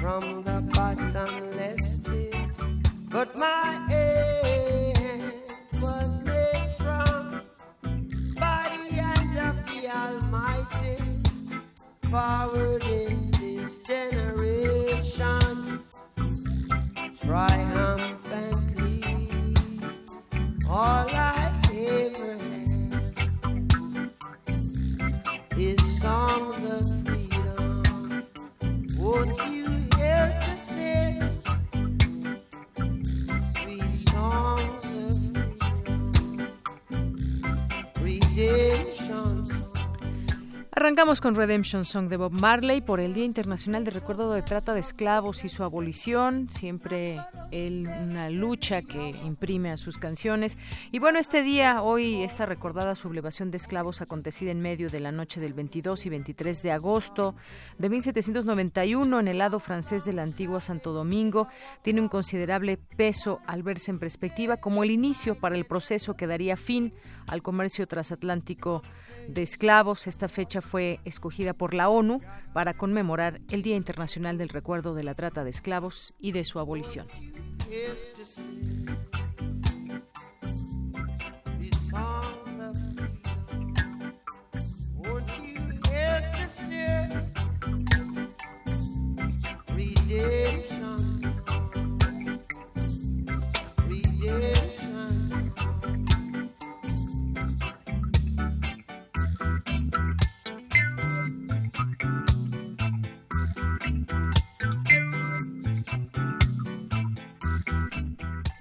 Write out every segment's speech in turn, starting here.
from the bottomless pit. But my Arrancamos con Redemption Song de Bob Marley por el Día Internacional de Recuerdo de Trata de Esclavos y su abolición, siempre una lucha que imprime a sus canciones. Y bueno, este día, hoy, esta recordada sublevación de esclavos acontecida en medio de la noche del 22 y 23 de agosto de 1791 en el lado francés de la antigua Santo Domingo, tiene un considerable peso al verse en perspectiva como el inicio para el proceso que daría fin al comercio transatlántico de esclavos. Esta fecha fue escogida por la ONU para conmemorar el Día Internacional del Recuerdo de la Trata de Esclavos y de su abolición.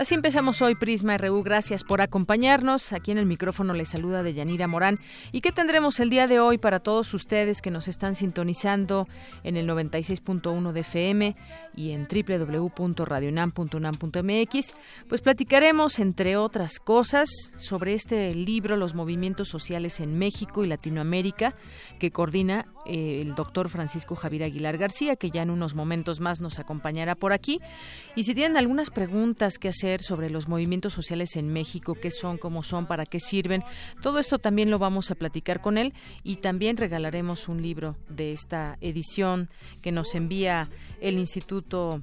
Así empezamos hoy Prisma RU. Gracias por acompañarnos. Aquí en el micrófono les saluda de Yanira Morán. ¿Y qué tendremos el día de hoy para todos ustedes que nos están sintonizando en el 96.1 de FM y en www.radionam.unam.mx? Pues platicaremos, entre otras cosas, sobre este libro Los movimientos sociales en México y Latinoamérica que coordina eh, el doctor Francisco Javier Aguilar García, que ya en unos momentos más nos acompañará por aquí. Y si tienen algunas preguntas que hacer, sobre los movimientos sociales en México, qué son, cómo son, para qué sirven. Todo esto también lo vamos a platicar con él y también regalaremos un libro de esta edición que nos envía el Instituto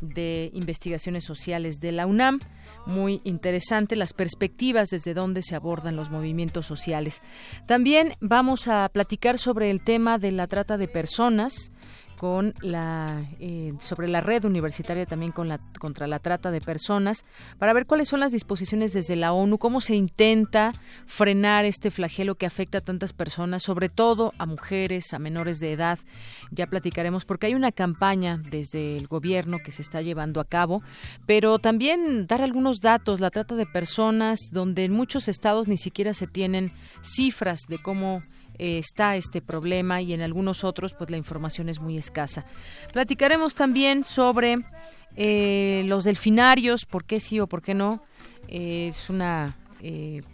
de Investigaciones Sociales de la UNAM muy interesante las perspectivas desde donde se abordan los movimientos sociales. También vamos a platicar sobre el tema de la trata de personas con la eh, sobre la red universitaria también con la contra la trata de personas para ver cuáles son las disposiciones desde la ONU cómo se intenta frenar este flagelo que afecta a tantas personas sobre todo a mujeres a menores de edad. Ya platicaremos porque hay una campaña desde el gobierno que se está llevando a cabo pero también dar algunos datos la trata de personas donde en muchos estados ni siquiera se tienen cifras de cómo eh, está este problema y en algunos otros pues la información es muy escasa. Platicaremos también sobre eh, los delfinarios, por qué sí o por qué no. Eh, es una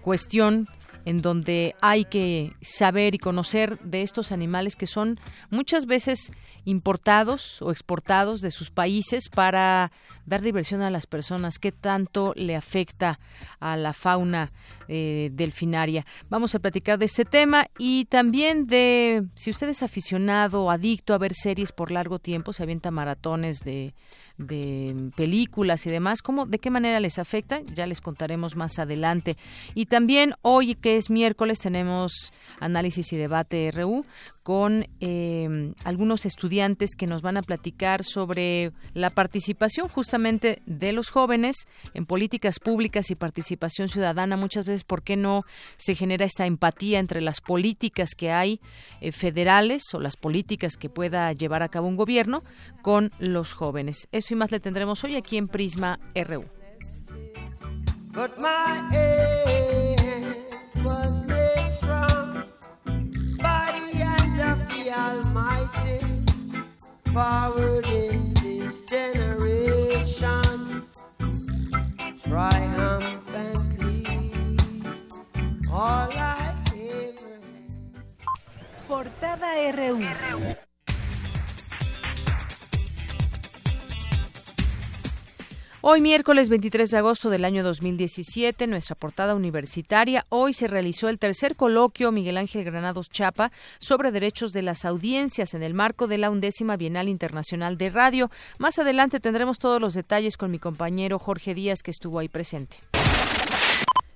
cuestión en donde hay que saber y conocer de estos animales que son muchas veces importados o exportados de sus países para dar diversión a las personas, qué tanto le afecta a la fauna eh, delfinaria. Vamos a platicar de este tema y también de si usted es aficionado o adicto a ver series por largo tiempo, se avienta maratones de de películas y demás, ¿cómo, ¿de qué manera les afecta? Ya les contaremos más adelante. Y también hoy, que es miércoles, tenemos análisis y debate RU con eh, algunos estudiantes que nos van a platicar sobre la participación justamente de los jóvenes en políticas públicas y participación ciudadana. Muchas veces, ¿por qué no se genera esta empatía entre las políticas que hay eh, federales o las políticas que pueda llevar a cabo un gobierno con los jóvenes? Eso y más le tendremos hoy aquí en Prisma RU. Almighty forward in this generation triumphantly all I ever Portada RU. Hoy miércoles 23 de agosto del año 2017, nuestra portada universitaria, hoy se realizó el tercer coloquio Miguel Ángel Granados Chapa sobre derechos de las audiencias en el marco de la undécima Bienal Internacional de Radio. Más adelante tendremos todos los detalles con mi compañero Jorge Díaz que estuvo ahí presente.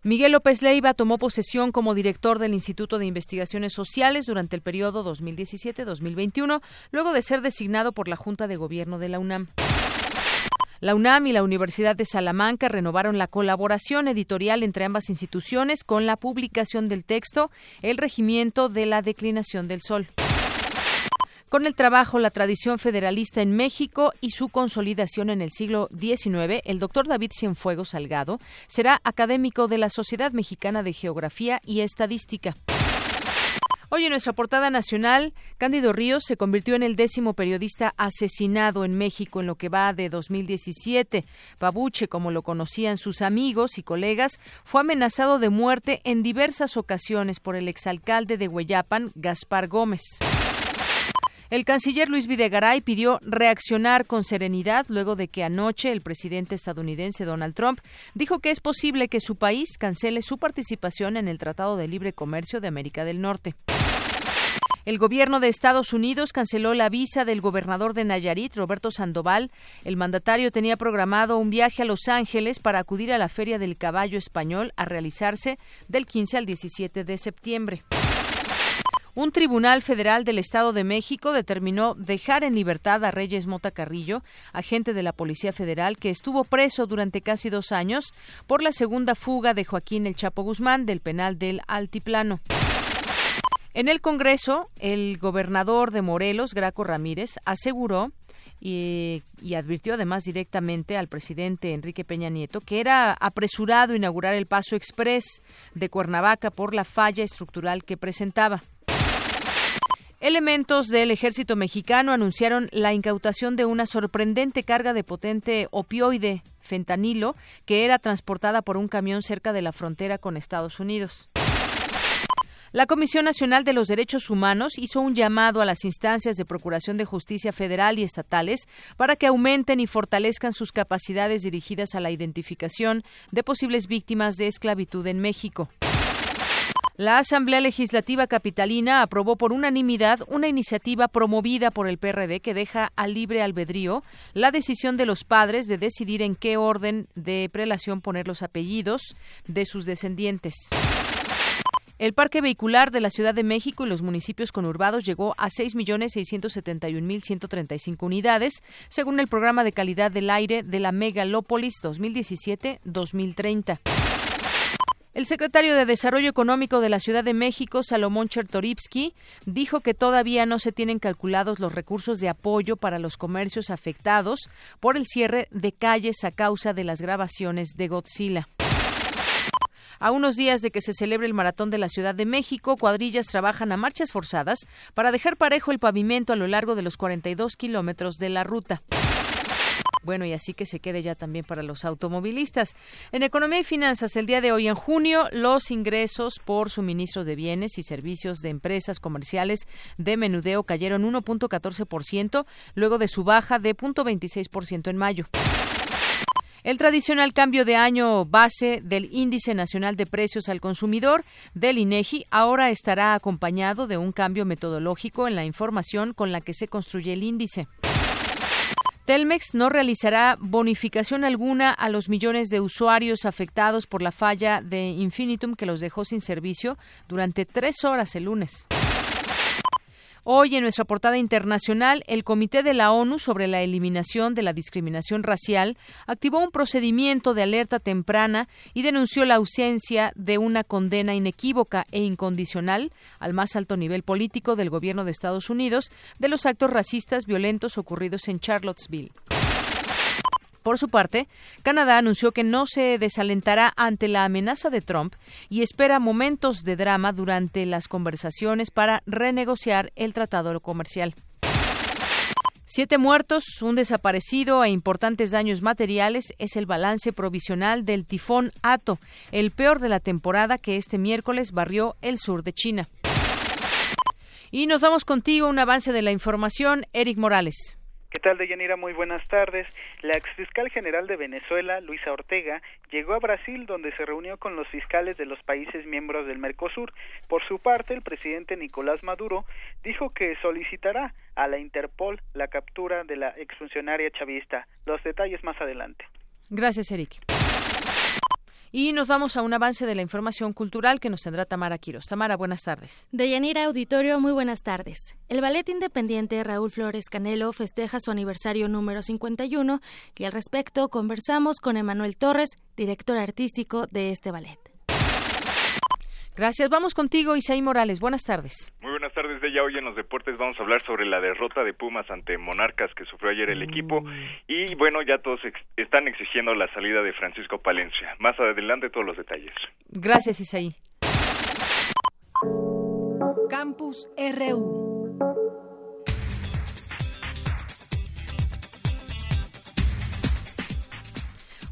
Miguel López Leiva tomó posesión como director del Instituto de Investigaciones Sociales durante el periodo 2017-2021, luego de ser designado por la Junta de Gobierno de la UNAM. La UNAM y la Universidad de Salamanca renovaron la colaboración editorial entre ambas instituciones con la publicación del texto El regimiento de la declinación del sol. Con el trabajo La tradición federalista en México y su consolidación en el siglo XIX, el doctor David Cienfuegos Salgado será académico de la Sociedad Mexicana de Geografía y Estadística. Hoy en nuestra portada nacional, Cándido Ríos se convirtió en el décimo periodista asesinado en México en lo que va de 2017. Pabuche, como lo conocían sus amigos y colegas, fue amenazado de muerte en diversas ocasiones por el exalcalde de Hueyapan, Gaspar Gómez. El canciller Luis Videgaray pidió reaccionar con serenidad luego de que anoche el presidente estadounidense Donald Trump dijo que es posible que su país cancele su participación en el Tratado de Libre Comercio de América del Norte. El gobierno de Estados Unidos canceló la visa del gobernador de Nayarit, Roberto Sandoval. El mandatario tenía programado un viaje a Los Ángeles para acudir a la Feria del Caballo Español a realizarse del 15 al 17 de septiembre. Un tribunal federal del Estado de México determinó dejar en libertad a Reyes Mota Carrillo, agente de la Policía Federal que estuvo preso durante casi dos años por la segunda fuga de Joaquín El Chapo Guzmán del penal del Altiplano. En el Congreso, el gobernador de Morelos, Graco Ramírez, aseguró y, advirtió además directamente al presidente Enrique Peña Nieto que era apresurado inaugurar el paso express de Cuernavaca por la falla estructural que presentaba. Elementos del ejército mexicano anunciaron la incautación de una sorprendente carga de potente opioide, fentanilo, que era transportada por un camión cerca de la frontera con Estados Unidos. La Comisión Nacional de los Derechos Humanos hizo un llamado a las instancias de Procuración de Justicia federal y estatales para que aumenten y fortalezcan sus capacidades dirigidas a la identificación de posibles víctimas de esclavitud en México. La Asamblea Legislativa Capitalina aprobó por unanimidad una iniciativa promovida por el PRD que deja al libre albedrío la decisión de los padres de decidir en qué orden de prelación poner los apellidos de sus descendientes. El parque vehicular de la Ciudad de México y los municipios conurbados llegó a 6.671.135 unidades, según el programa de calidad del aire de la Megalópolis 2017-2030. El secretario de Desarrollo Económico de la Ciudad de México, Salomón Chertorivsky, dijo que todavía no se tienen calculados los recursos de apoyo para los comercios afectados por el cierre de calles a causa de las grabaciones de Godzilla. A unos días de que se celebre el maratón de la Ciudad de México, cuadrillas trabajan a marchas forzadas para dejar parejo el pavimento a lo largo de los 42 kilómetros de la ruta. Bueno, y así que se quede ya también para los automovilistas. En Economía y Finanzas, el día de hoy, en junio, los ingresos por suministros de bienes y servicios de empresas comerciales de menudeo cayeron 1.14%, luego de su baja de 0.26% en mayo. El tradicional cambio de año base del Índice Nacional de Precios al Consumidor del INEGI ahora estará acompañado de un cambio metodológico en la información con la que se construye el índice. Telmex no realizará bonificación alguna a los millones de usuarios afectados por la falla de Infinitum que los dejó sin servicio durante tres horas el lunes. Hoy en nuestra portada internacional, el Comité de la ONU sobre la eliminación de la discriminación racial activó un procedimiento de alerta temprana y denunció la ausencia de una condena inequívoca e incondicional al más alto nivel político del gobierno de Estados Unidos de los actos racistas violentos ocurridos en Charlottesville. Por su parte, Canadá anunció que no se desalentará ante la amenaza de Trump y espera momentos de drama durante las conversaciones para renegociar el tratado comercial. Siete muertos, un desaparecido e importantes daños materiales es el balance provisional del tifón Ato, el peor de la temporada que este miércoles barrió el sur de China. Y nos vamos contigo un avance de la información, Eric Morales. ¿Qué tal, Deyanira? Muy buenas tardes. La exfiscal general de Venezuela, Luisa Ortega, llegó a Brasil donde se reunió con los fiscales de los países miembros del Mercosur. Por su parte, el presidente Nicolás Maduro dijo que solicitará a la Interpol la captura de la exfuncionaria chavista. Los detalles más adelante. Gracias, Eric. Y nos vamos a un avance de la información cultural que nos tendrá Tamara Quiros. Tamara, buenas tardes. Deyanira Auditorio, muy buenas tardes. El ballet independiente Raúl Flores Canelo festeja su aniversario número 51 y al respecto conversamos con Emanuel Torres, director artístico de este ballet. Gracias. Vamos contigo, Isaí Morales. Buenas tardes. Muy tardes, de ya hoy en los deportes vamos a hablar sobre la derrota de Pumas ante Monarcas que sufrió ayer el equipo y bueno, ya todos están exigiendo la salida de Francisco Palencia. Más adelante todos los detalles. Gracias, Isaí. Campus RU.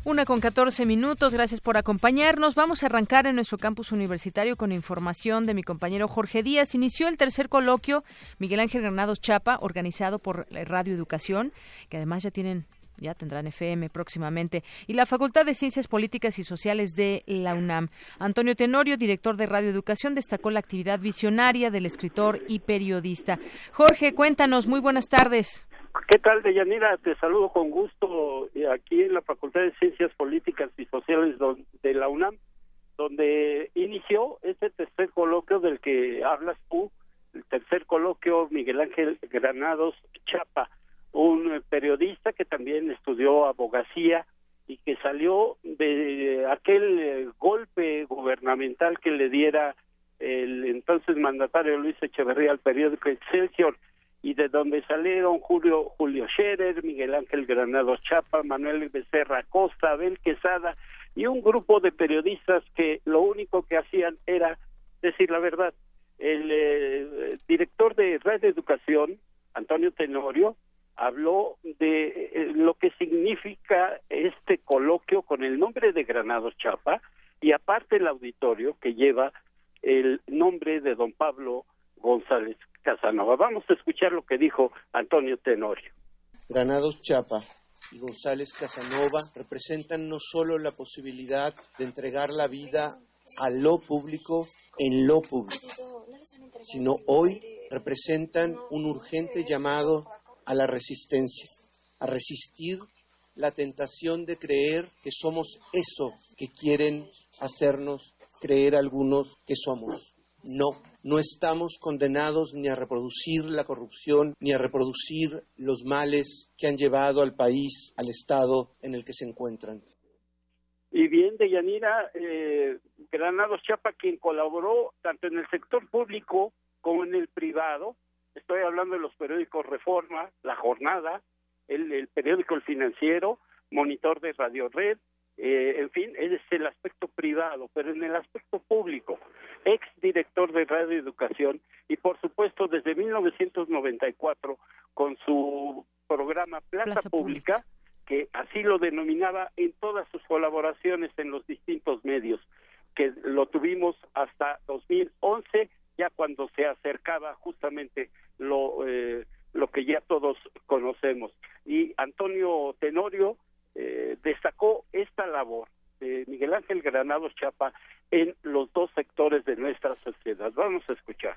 Una con 14 minutos, gracias por acompañarnos. Vamos a arrancar en nuestro campus universitario con información de mi compañero Jorge Díaz. Inició el tercer coloquio Miguel Ángel Granados Chapa, organizado por Radio Educación, que además ya tienen ya tendrán FM próximamente, y la Facultad de Ciencias Políticas y Sociales de la UNAM. Antonio Tenorio, director de Radio Educación, destacó la actividad visionaria del escritor y periodista. Jorge, cuéntanos, muy buenas tardes. ¿Qué tal, Deyanira? Te saludo con gusto eh, aquí en la Facultad de Ciencias Políticas y Sociales de la UNAM, donde inició este tercer coloquio del que hablas tú, el tercer coloquio Miguel Ángel Granados Chapa, un periodista que también estudió abogacía y que salió de aquel eh, golpe gubernamental que le diera el entonces mandatario Luis Echeverría al periódico Excelsior y de donde salieron Julio Julio Scherer, Miguel Ángel Granados Chapa, Manuel Becerra Costa, Abel Quesada y un grupo de periodistas que lo único que hacían era decir la verdad. El eh, director de Radio Educación, Antonio Tenorio, habló de eh, lo que significa este coloquio con el nombre de Granados Chapa y aparte el auditorio que lleva el nombre de don Pablo González Casanova. Vamos a escuchar lo que dijo Antonio Tenorio. Granados Chapa y González Casanova representan no solo la posibilidad de entregar la vida a lo público en lo público, sino hoy representan un urgente llamado a la resistencia, a resistir la tentación de creer que somos eso que quieren hacernos creer algunos que somos. No, no estamos condenados ni a reproducir la corrupción ni a reproducir los males que han llevado al país al estado en el que se encuentran. Y bien, Deyanira, eh, Granados Chapa, quien colaboró tanto en el sector público como en el privado, estoy hablando de los periódicos Reforma, La Jornada, el, el periódico El Financiero, Monitor de Radio Red, eh, en fin, es el aspecto privado, pero en el aspecto público, ex director de Radio Educación y por supuesto desde 1994 con su programa Plaza, Pública, que así lo denominaba en todas sus colaboraciones en los distintos medios, que lo tuvimos hasta 2011, ya cuando se acercaba justamente lo, eh, lo que ya todos conocemos. Y Antonio Tenorio, eh, destacó esta labor de Miguel Ángel Granados Chapa en los dos sectores de nuestra sociedad. Vamos a escuchar.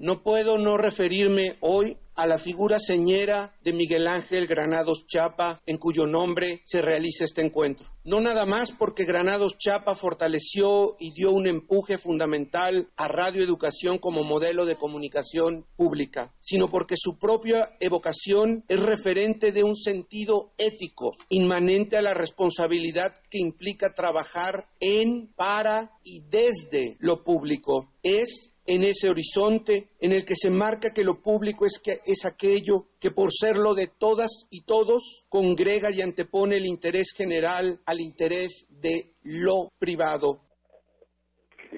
No puedo no referirme hoy a la figura señera de Miguel Ángel Granados Chapa, en cuyo nombre se realiza este encuentro. No nada más porque Granados Chapa fortaleció y dio un empuje fundamental a Radio Educación como modelo de comunicación pública, sino porque su propia evocación es referente de un sentido ético inmanente a la responsabilidad que implica trabajar en, para y desde lo público. Es en ese horizonte en el que se marca que lo público es, que, es aquello que por serlo de todas y todos congrega y antepone el interés general al interés de lo privado.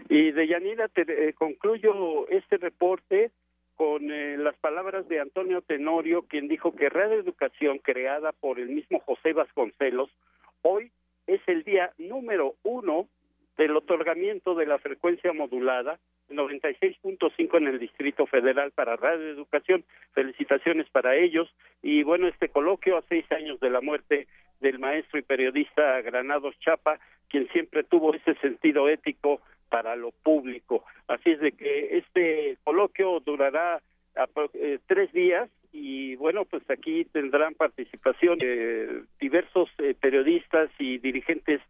Y de Yanira te eh, concluyo este reporte con eh, las palabras de Antonio Tenorio, quien dijo que Radio Educación, creada por el mismo José Vasconcelos, hoy es el día número de la frecuencia modulada 96.5 en el Distrito Federal para Radio Educación. Felicitaciones para ellos. Y bueno, este coloquio a seis años de la muerte del maestro y periodista Granados Chapa, quien siempre tuvo ese sentido ético para lo público. Así es de que este coloquio durará eh, tres días y bueno, pues aquí tendrán participación diversos eh, periodistas y dirigentes